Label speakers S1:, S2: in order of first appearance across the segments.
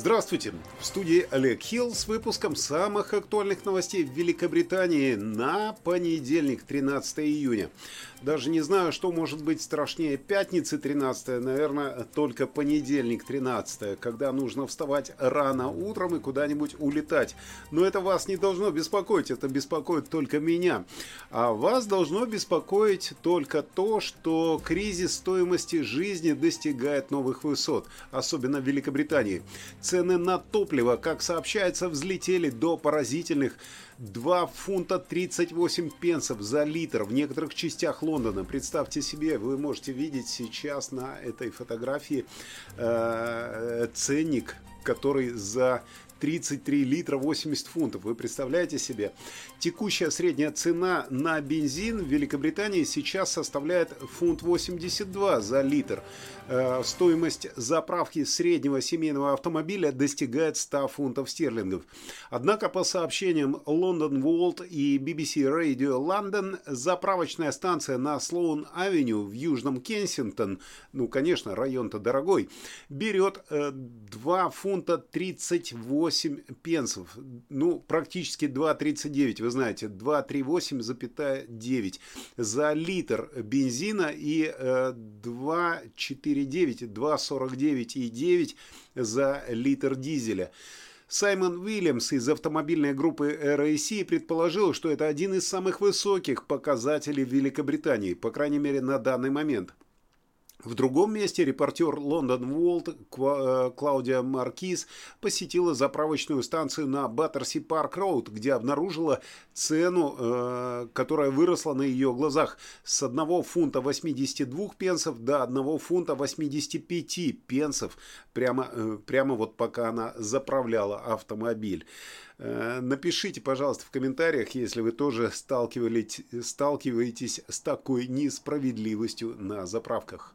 S1: Здравствуйте! В студии Олег Хилл с выпуском самых актуальных новостей в Великобритании на понедельник, 13 июня. Даже не знаю, что может быть страшнее пятницы 13, наверное, только понедельник 13, когда нужно вставать рано утром и куда-нибудь улетать. Но это вас не должно беспокоить, это беспокоит только меня. А вас должно беспокоить только то, что кризис стоимости жизни достигает новых высот, особенно в Великобритании. Цены на топливо, как сообщается, взлетели до поразительных 2 фунта 38 пенсов за литр в некоторых частях Лондона. Представьте себе, вы можете видеть сейчас на этой фотографии э, ценник, который за 33 литра 80 фунтов. Вы представляете себе? Текущая средняя цена на бензин в Великобритании сейчас составляет фунт 82 за литр. Э, стоимость заправки среднего семейного автомобиля достигает 100 фунтов стерлингов. Однако, по сообщениям London World и BBC Radio London, заправочная станция на Слоун-авеню в Южном Кенсингтон, ну, конечно, район-то дорогой, берет 2 э, фунта 38 8 пенсов. Ну, практически 2,39, вы знаете, 2,38,9 за литр бензина и 2,49, 2,49,9 за литр дизеля. Саймон Уильямс из автомобильной группы RAC предположил, что это один из самых высоких показателей в Великобритании, по крайней мере на данный момент. В другом месте репортер Лондон Волт э, Клаудия Маркиз посетила заправочную станцию на Баттерси Парк Роуд, где обнаружила цену, э, которая выросла на ее глазах с 1 фунта 82 пенсов до 1 фунта 85 пенсов, прямо, э, прямо вот пока она заправляла автомобиль. Напишите, пожалуйста, в комментариях, если вы тоже сталкиваетесь, сталкиваетесь с такой несправедливостью на заправках.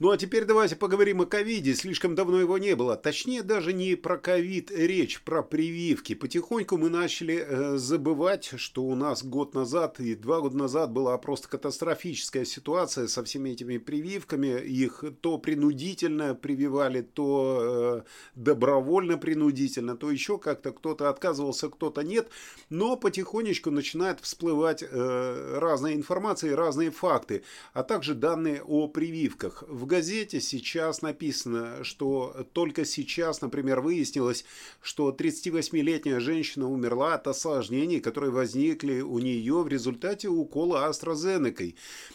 S1: Ну а теперь давайте поговорим о ковиде. Слишком давно его не было. Точнее, даже не про ковид речь, про прививки. Потихоньку мы начали э, забывать, что у нас год назад и два года назад была просто катастрофическая ситуация со всеми этими прививками. Их то принудительно прививали, то э, добровольно принудительно, то еще как-то кто-то отказывался, кто-то нет. Но потихонечку начинает всплывать э, разная информация и разные факты, а также данные о прививках. В газете сейчас написано, что только сейчас, например, выяснилось, что 38-летняя женщина умерла от осложнений, которые возникли у нее в результате укола AstraZeneca.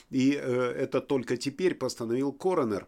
S1: И э, это только теперь постановил коронер.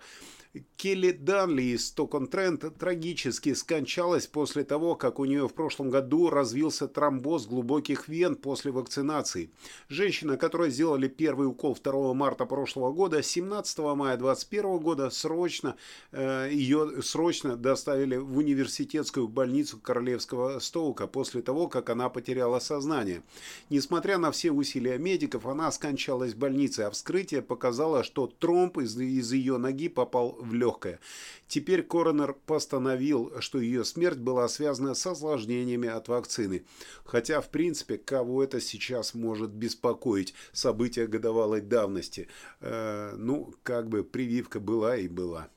S1: Келли Данли из Стокон-Трент трагически скончалась после того, как у нее в прошлом году развился тромбоз глубоких вен после вакцинации. Женщина, которой сделали первый укол 2 марта прошлого года, 17 мая 2021 года срочно, э, ее срочно доставили в университетскую больницу Королевского Стоука после того, как она потеряла сознание. Несмотря на все усилия медиков, она скончалась в больнице, а вскрытие показало, что тромб из, из ее ноги попал в легкое. Теперь коронер постановил, что ее смерть была связана с осложнениями от вакцины. Хотя, в принципе, кого это сейчас может беспокоить? События годовалой давности. Э, ну, как бы прививка была и была.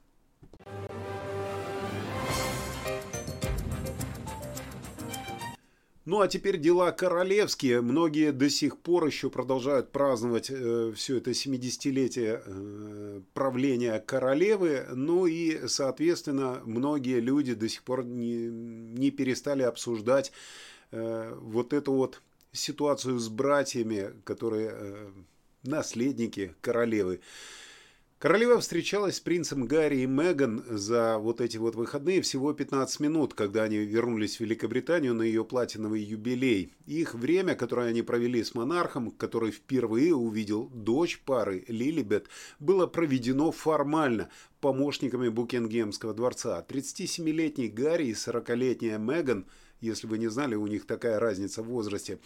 S1: Ну а теперь дела королевские. Многие до сих пор еще продолжают праздновать э, все это 70-летие э, правления королевы. Ну и, соответственно, многие люди до сих пор не, не перестали обсуждать э, вот эту вот ситуацию с братьями, которые э, наследники королевы. Королева встречалась с принцем Гарри и Меган за вот эти вот выходные всего 15 минут, когда они вернулись в Великобританию на ее платиновый юбилей. Их время, которое они провели с монархом, который впервые увидел дочь пары Лилибет, было проведено формально помощниками Букингемского дворца. 37-летний Гарри и 40-летняя Меган – если вы не знали, у них такая разница в возрасте,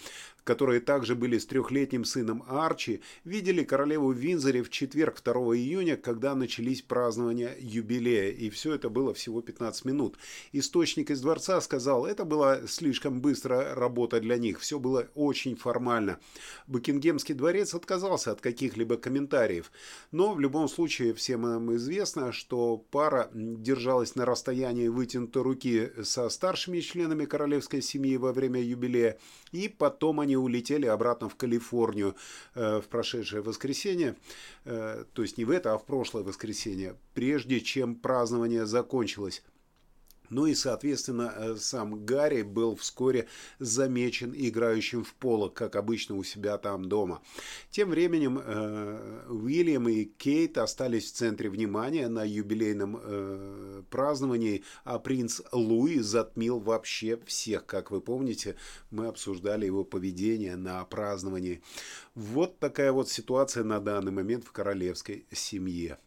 S1: которые также были с трехлетним сыном Арчи, видели королеву в Винзоре в четверг 2 июня, когда начались празднования юбилея, и все это было всего 15 минут. Источник из дворца сказал, это была слишком быстрая работа для них, все было очень формально. Букингемский дворец отказался от каких-либо комментариев, но в любом случае всем нам известно, что пара держалась на расстоянии вытянутой руки со старшими членами королевской семьи во время юбилея, и потом они улетели обратно в Калифорнию э, в прошедшее воскресенье, э, то есть не в это, а в прошлое воскресенье, прежде чем празднование закончилось. Ну и, соответственно, э, сам Гарри был вскоре замечен играющим в поло, как обычно у себя там дома. Тем временем э, Уильям и Кейт остались в центре внимания на юбилейном э, праздновании, а принц Луи затмил вообще всех. Как вы помните, мы обсуждали его поведение на праздновании. Вот такая вот ситуация на данный момент в королевской семье.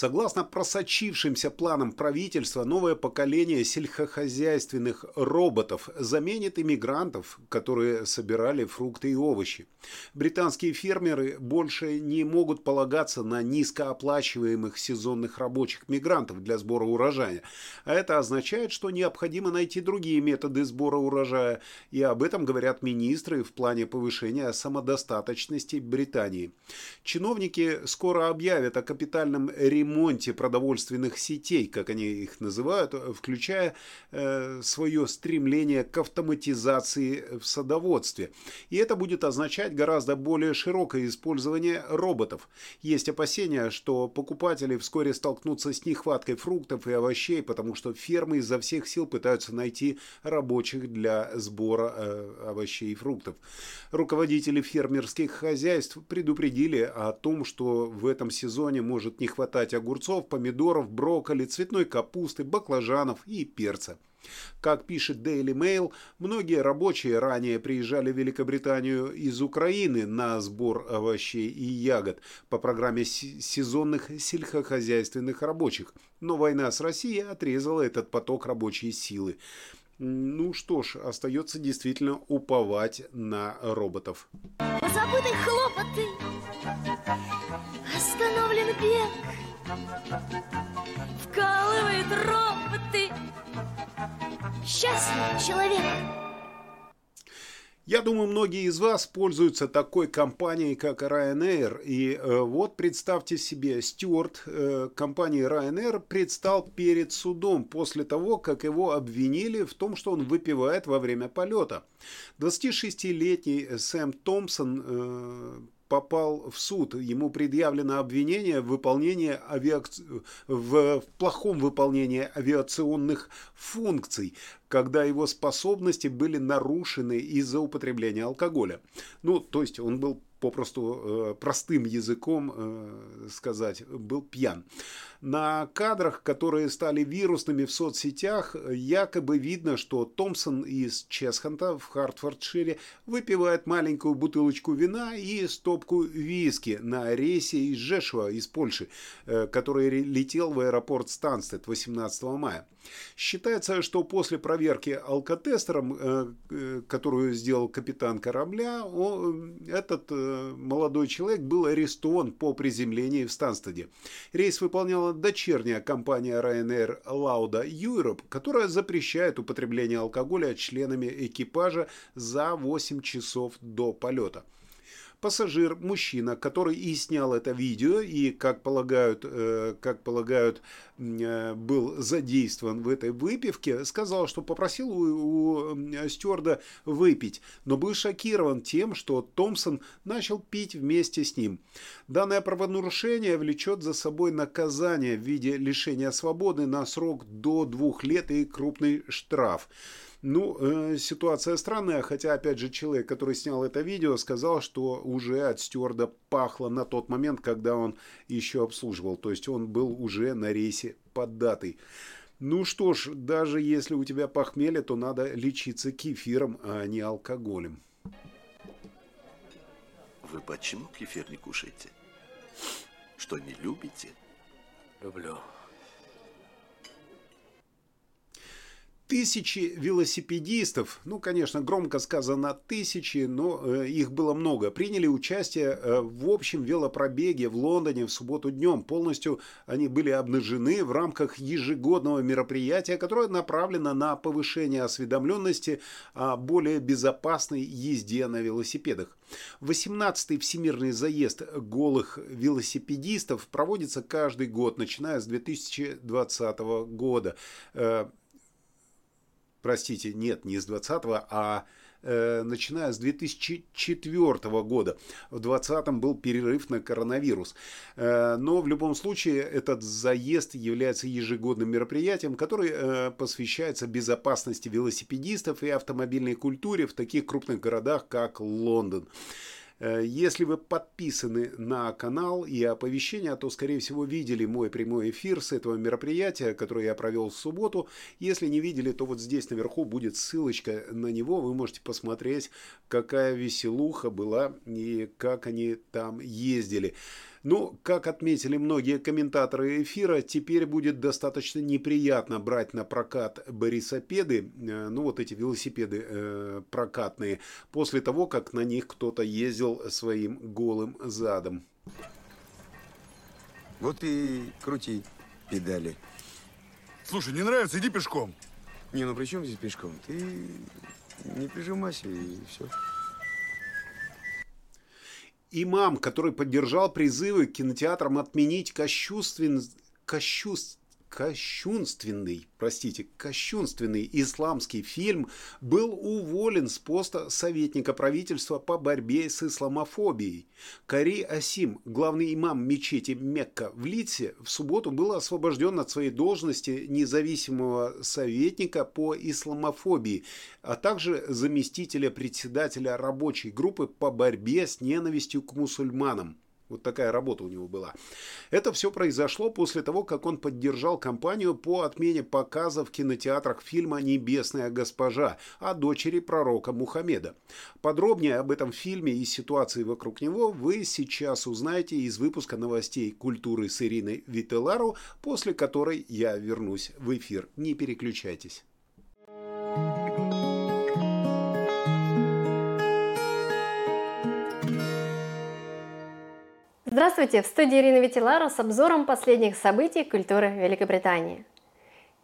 S1: Согласно просочившимся планам правительства, новое поколение сельскохозяйственных роботов заменит иммигрантов, которые собирали фрукты и овощи. Британские фермеры больше не могут полагаться на низкооплачиваемых сезонных рабочих мигрантов для сбора урожая. А это означает, что необходимо найти другие методы сбора урожая, и об этом говорят министры в плане повышения самодостаточности Британии. Чиновники скоро объявят о капитальном ремонте ремонте продовольственных сетей, как они их называют, включая э, свое стремление к автоматизации в садоводстве. И это будет означать гораздо более широкое использование роботов. Есть опасения, что покупатели вскоре столкнутся с нехваткой фруктов и овощей, потому что фермы изо всех сил пытаются найти рабочих для сбора э, овощей и фруктов. Руководители фермерских хозяйств предупредили о том, что в этом сезоне может не хватать огурцов, помидоров, брокколи, цветной капусты, баклажанов и перца. Как пишет Daily Mail, многие рабочие ранее приезжали в Великобританию из Украины на сбор овощей и ягод по программе сезонных сельскохозяйственных рабочих, но война с Россией отрезала этот поток рабочей силы. Ну что ж, остается действительно уповать на роботов. Позабыты хлопоты, остановлен бег. Вкалывает роботы. Счастный человек. Я думаю, многие из вас пользуются такой компанией, как Ryanair. И э, вот представьте себе, стюарт э, компании Ryanair предстал перед судом после того, как его обвинили в том, что он выпивает во время полета. 26-летний Сэм Томпсон э, попал в суд. Ему предъявлено обвинение в выполнении авиа... в плохом выполнении авиационных функций, когда его способности были нарушены из-за употребления алкоголя. Ну, то есть он был попросту э, простым языком э, сказать, был пьян. На кадрах, которые стали вирусными в соцсетях, якобы видно, что Томпсон из Чесханта в Хартфордшире выпивает маленькую бутылочку вина и стопку виски на рейсе из Жешуа, из Польши, э, который летел в аэропорт Станстед 18 мая. Считается, что после проверки алкотестером, э, э, которую сделал капитан корабля, этот молодой человек был арестован по приземлении в Станстеде. Рейс выполнял дочерняя компания Ryanair Lauda Europe, которая запрещает употребление алкоголя членами экипажа за 8 часов до полета пассажир, мужчина, который и снял это видео, и, как полагают, э, как полагают э, был задействован в этой выпивке, сказал, что попросил у, у стюарда выпить, но был шокирован тем, что Томпсон начал пить вместе с ним. Данное правонарушение влечет за собой наказание в виде лишения свободы на срок до двух лет и крупный штраф. Ну, э, ситуация странная, хотя, опять же, человек, который снял это видео, сказал, что уже от стюарда пахло на тот момент, когда он еще обслуживал. То есть он был уже на рейсе под датой. Ну что ж, даже если у тебя похмелье, то надо лечиться кефиром, а не алкоголем.
S2: Вы почему кефир не кушаете? Что, не любите? Люблю.
S1: Тысячи велосипедистов, ну, конечно, громко сказано тысячи, но э, их было много, приняли участие э, в общем велопробеге в Лондоне в субботу днем. Полностью они были обнажены в рамках ежегодного мероприятия, которое направлено на повышение осведомленности о более безопасной езде на велосипедах. 18-й Всемирный заезд голых велосипедистов проводится каждый год, начиная с 2020 года. Э, простите, нет, не с 20 а э, начиная с 2004 года. В 2020 был перерыв на коронавирус. Э, но в любом случае этот заезд является ежегодным мероприятием, который э, посвящается безопасности велосипедистов и автомобильной культуре в таких крупных городах, как Лондон. Э, если вы подписаны на канал и оповещения, то, скорее всего, видели мой прямой эфир с этого мероприятия, которое я провел в субботу. Если не видели, то вот здесь наверху будет ссылочка на него. Вы можете посмотреть, какая веселуха была и как они там ездили. Ну, как отметили многие комментаторы эфира, теперь будет достаточно неприятно брать на прокат борисопеды, э, ну вот эти велосипеды э, прокатные, после того, как на них кто-то ездил своим голым задом.
S3: Вот и крути педали.
S4: Слушай, не нравится, иди пешком.
S3: Не, ну при чем здесь пешком? Ты не прижимайся и все.
S1: Имам, который поддержал призывы к кинотеатрам отменить кощунствен... кощунств кощунственный, простите, кощунственный исламский фильм был уволен с поста советника правительства по борьбе с исламофобией. Кари Асим, главный имам мечети Мекка в Лидсе, в субботу был освобожден от своей должности независимого советника по исламофобии, а также заместителя председателя рабочей группы по борьбе с ненавистью к мусульманам. Вот такая работа у него была. Это все произошло после того, как он поддержал кампанию по отмене показа в кинотеатрах фильма «Небесная госпожа» о дочери пророка Мухаммеда. Подробнее об этом фильме и ситуации вокруг него вы сейчас узнаете из выпуска новостей культуры с Ириной Вителару, после которой я вернусь в эфир. Не переключайтесь.
S5: Здравствуйте! В студии Ирина Ветилара с обзором последних событий культуры Великобритании.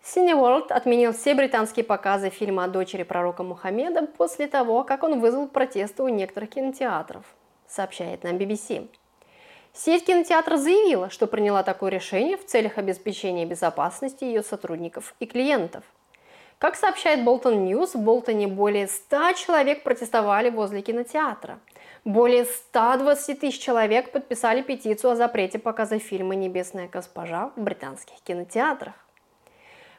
S5: Cineworld отменил все британские показы фильма о дочери пророка Мухаммеда после того, как он вызвал протесты у некоторых кинотеатров, сообщает нам BBC. Сеть кинотеатров заявила, что приняла такое решение в целях обеспечения безопасности ее сотрудников и клиентов. Как сообщает Bolton News, в Болтоне более 100 человек протестовали возле кинотеатра – более 120 тысяч человек подписали петицию о запрете показа фильма «Небесная госпожа» в британских кинотеатрах.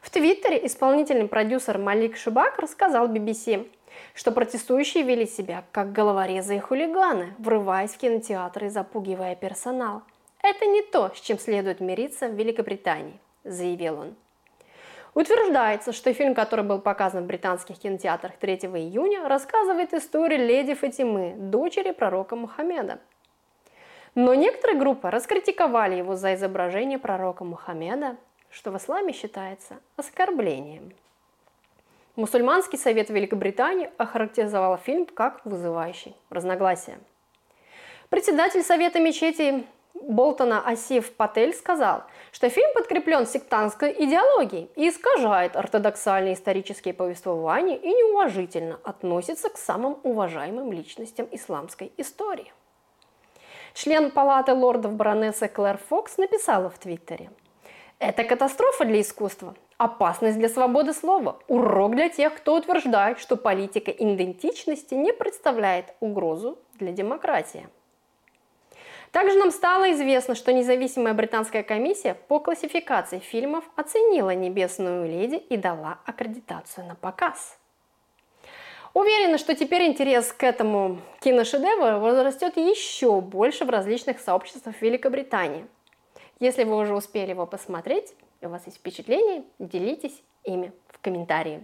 S5: В Твиттере исполнительный продюсер Малик Шибак рассказал BBC, что протестующие вели себя как головорезы и хулиганы, врываясь в кинотеатры и запугивая персонал. Это не то, с чем следует мириться в Великобритании, заявил он. Утверждается, что фильм, который был показан в британских кинотеатрах 3 июня, рассказывает историю леди Фатимы, дочери пророка Мухаммеда. Но некоторые группы раскритиковали его за изображение пророка Мухаммеда, что в исламе считается оскорблением. Мусульманский совет Великобритании охарактеризовал фильм как вызывающий разногласия. Председатель Совета мечети Болтона Асиф Патель сказал, что фильм подкреплен сектантской идеологией и искажает ортодоксальные исторические повествования и неуважительно относится к самым уважаемым личностям исламской истории. Член палаты лордов баронесса Клэр Фокс написала в Твиттере. Это катастрофа для искусства, опасность для свободы слова, урок для тех, кто утверждает, что политика идентичности не представляет угрозу для демократии. Также нам стало известно, что независимая британская комиссия по классификации фильмов оценила «Небесную леди» и дала аккредитацию на показ. Уверена, что теперь интерес к этому киношедевру возрастет еще больше в различных сообществах Великобритании. Если вы уже успели его посмотреть, и у вас есть впечатления, делитесь ими в комментарии.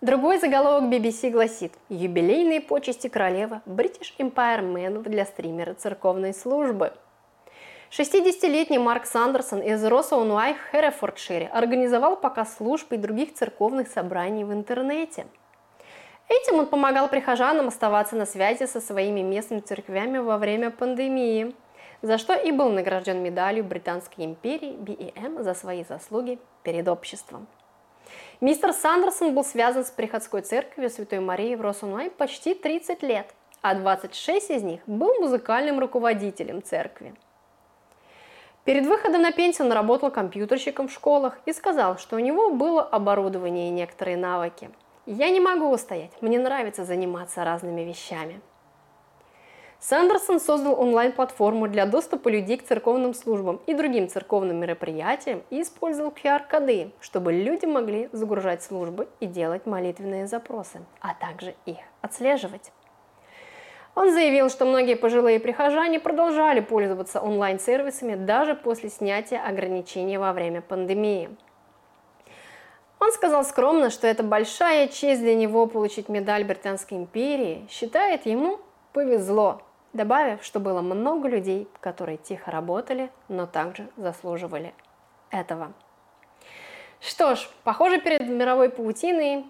S5: Другой заголовок BBC гласит «Юбилейные почести королевы British Empire Man для стримера церковной службы». 60-летний Марк Сандерсон из Росоунуай в Херефордшире организовал показ служб и других церковных собраний в интернете. Этим он помогал прихожанам оставаться на связи со своими местными церквями во время пандемии, за что и был награжден медалью Британской империи BEM за свои заслуги перед обществом. Мистер Сандерсон был связан с приходской церковью Святой Марии в Росунуай почти 30 лет, а 26 из них был музыкальным руководителем церкви. Перед выходом на пенсию он работал компьютерщиком в школах и сказал, что у него было оборудование и некоторые навыки. «Я не могу устоять, мне нравится заниматься разными вещами». Сандерсон создал онлайн-платформу для доступа людей к церковным службам и другим церковным мероприятиям и использовал QR-коды, чтобы люди могли загружать службы и делать молитвенные запросы, а также их отслеживать. Он заявил, что многие пожилые прихожане продолжали пользоваться онлайн-сервисами даже после снятия ограничений во время пандемии. Он сказал скромно, что это большая честь для него получить медаль Британской империи, считает ему повезло добавив, что было много людей, которые тихо работали, но также заслуживали этого. Что ж, похоже, перед мировой паутиной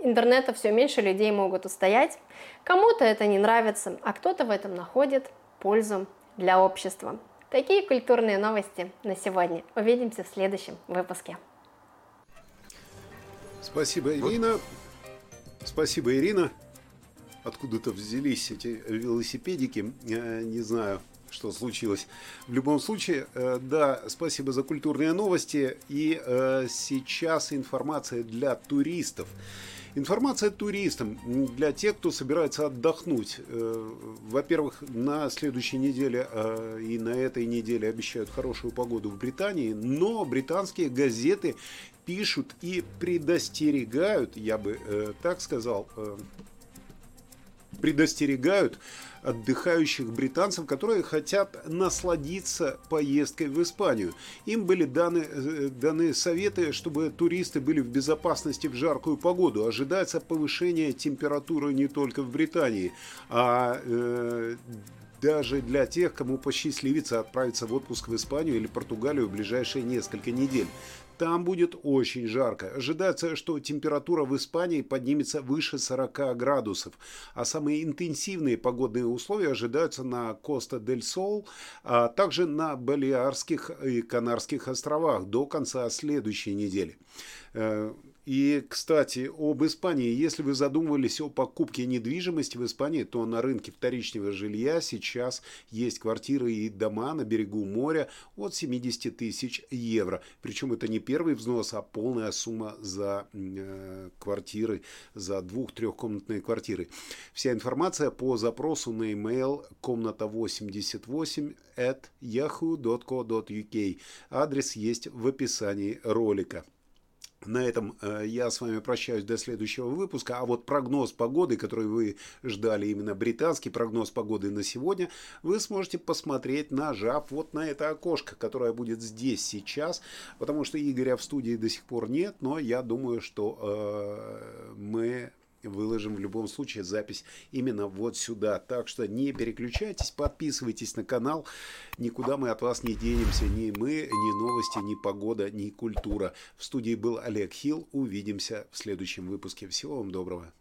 S5: интернета все меньше людей могут устоять. Кому-то это не нравится, а кто-то в этом находит пользу для общества. Такие культурные новости на сегодня. Увидимся в следующем выпуске.
S1: Спасибо, Ирина. Спасибо, Ирина откуда-то взялись эти велосипедики, не знаю, что случилось. В любом случае, э, да, спасибо за культурные новости. И э, сейчас информация для туристов. Информация туристам, для тех, кто собирается отдохнуть. Э, во-первых, на следующей неделе и на этой неделе обещают хорошую погоду в Британии, но британские газеты пишут и предостерегают, я бы так сказал, предостерегают отдыхающих британцев, которые хотят насладиться поездкой в Испанию. Им были даны, э, даны советы, чтобы туристы были в безопасности в жаркую погоду. Ожидается повышение температуры не только в Британии, а э, даже для тех, кому посчастливится отправиться в отпуск в Испанию или Португалию в ближайшие несколько недель. Там будет очень жарко. Ожидается, что температура в Испании поднимется выше 40 градусов. А самые интенсивные погодные условия ожидаются на Коста-дель-Сол, а также на Балиарских и Канарских островах до конца следующей недели. И, кстати, об Испании. Если вы задумывались о покупке недвижимости в Испании, то на рынке вторичного жилья сейчас есть квартиры и дома на берегу моря от 70 тысяч евро. Причем это не первый взнос, а полная сумма за э, квартиры, за двух-трехкомнатные квартиры. Вся информация по запросу на email комната 88 at yahoo.co.uk. Адрес есть в описании ролика. На этом э, я с вами прощаюсь до следующего выпуска. А вот прогноз погоды, который вы ждали, именно британский прогноз погоды на сегодня, вы сможете посмотреть, нажав вот на это окошко, которое будет здесь сейчас. Потому что Игоря в студии до сих пор нет, но я думаю, что э, мы выложим в любом случае запись именно вот сюда. Так что не переключайтесь, подписывайтесь на канал. Никуда мы от вас не денемся. Ни мы, ни новости, ни погода, ни культура. В студии был Олег Хилл. Увидимся в следующем выпуске. Всего вам доброго.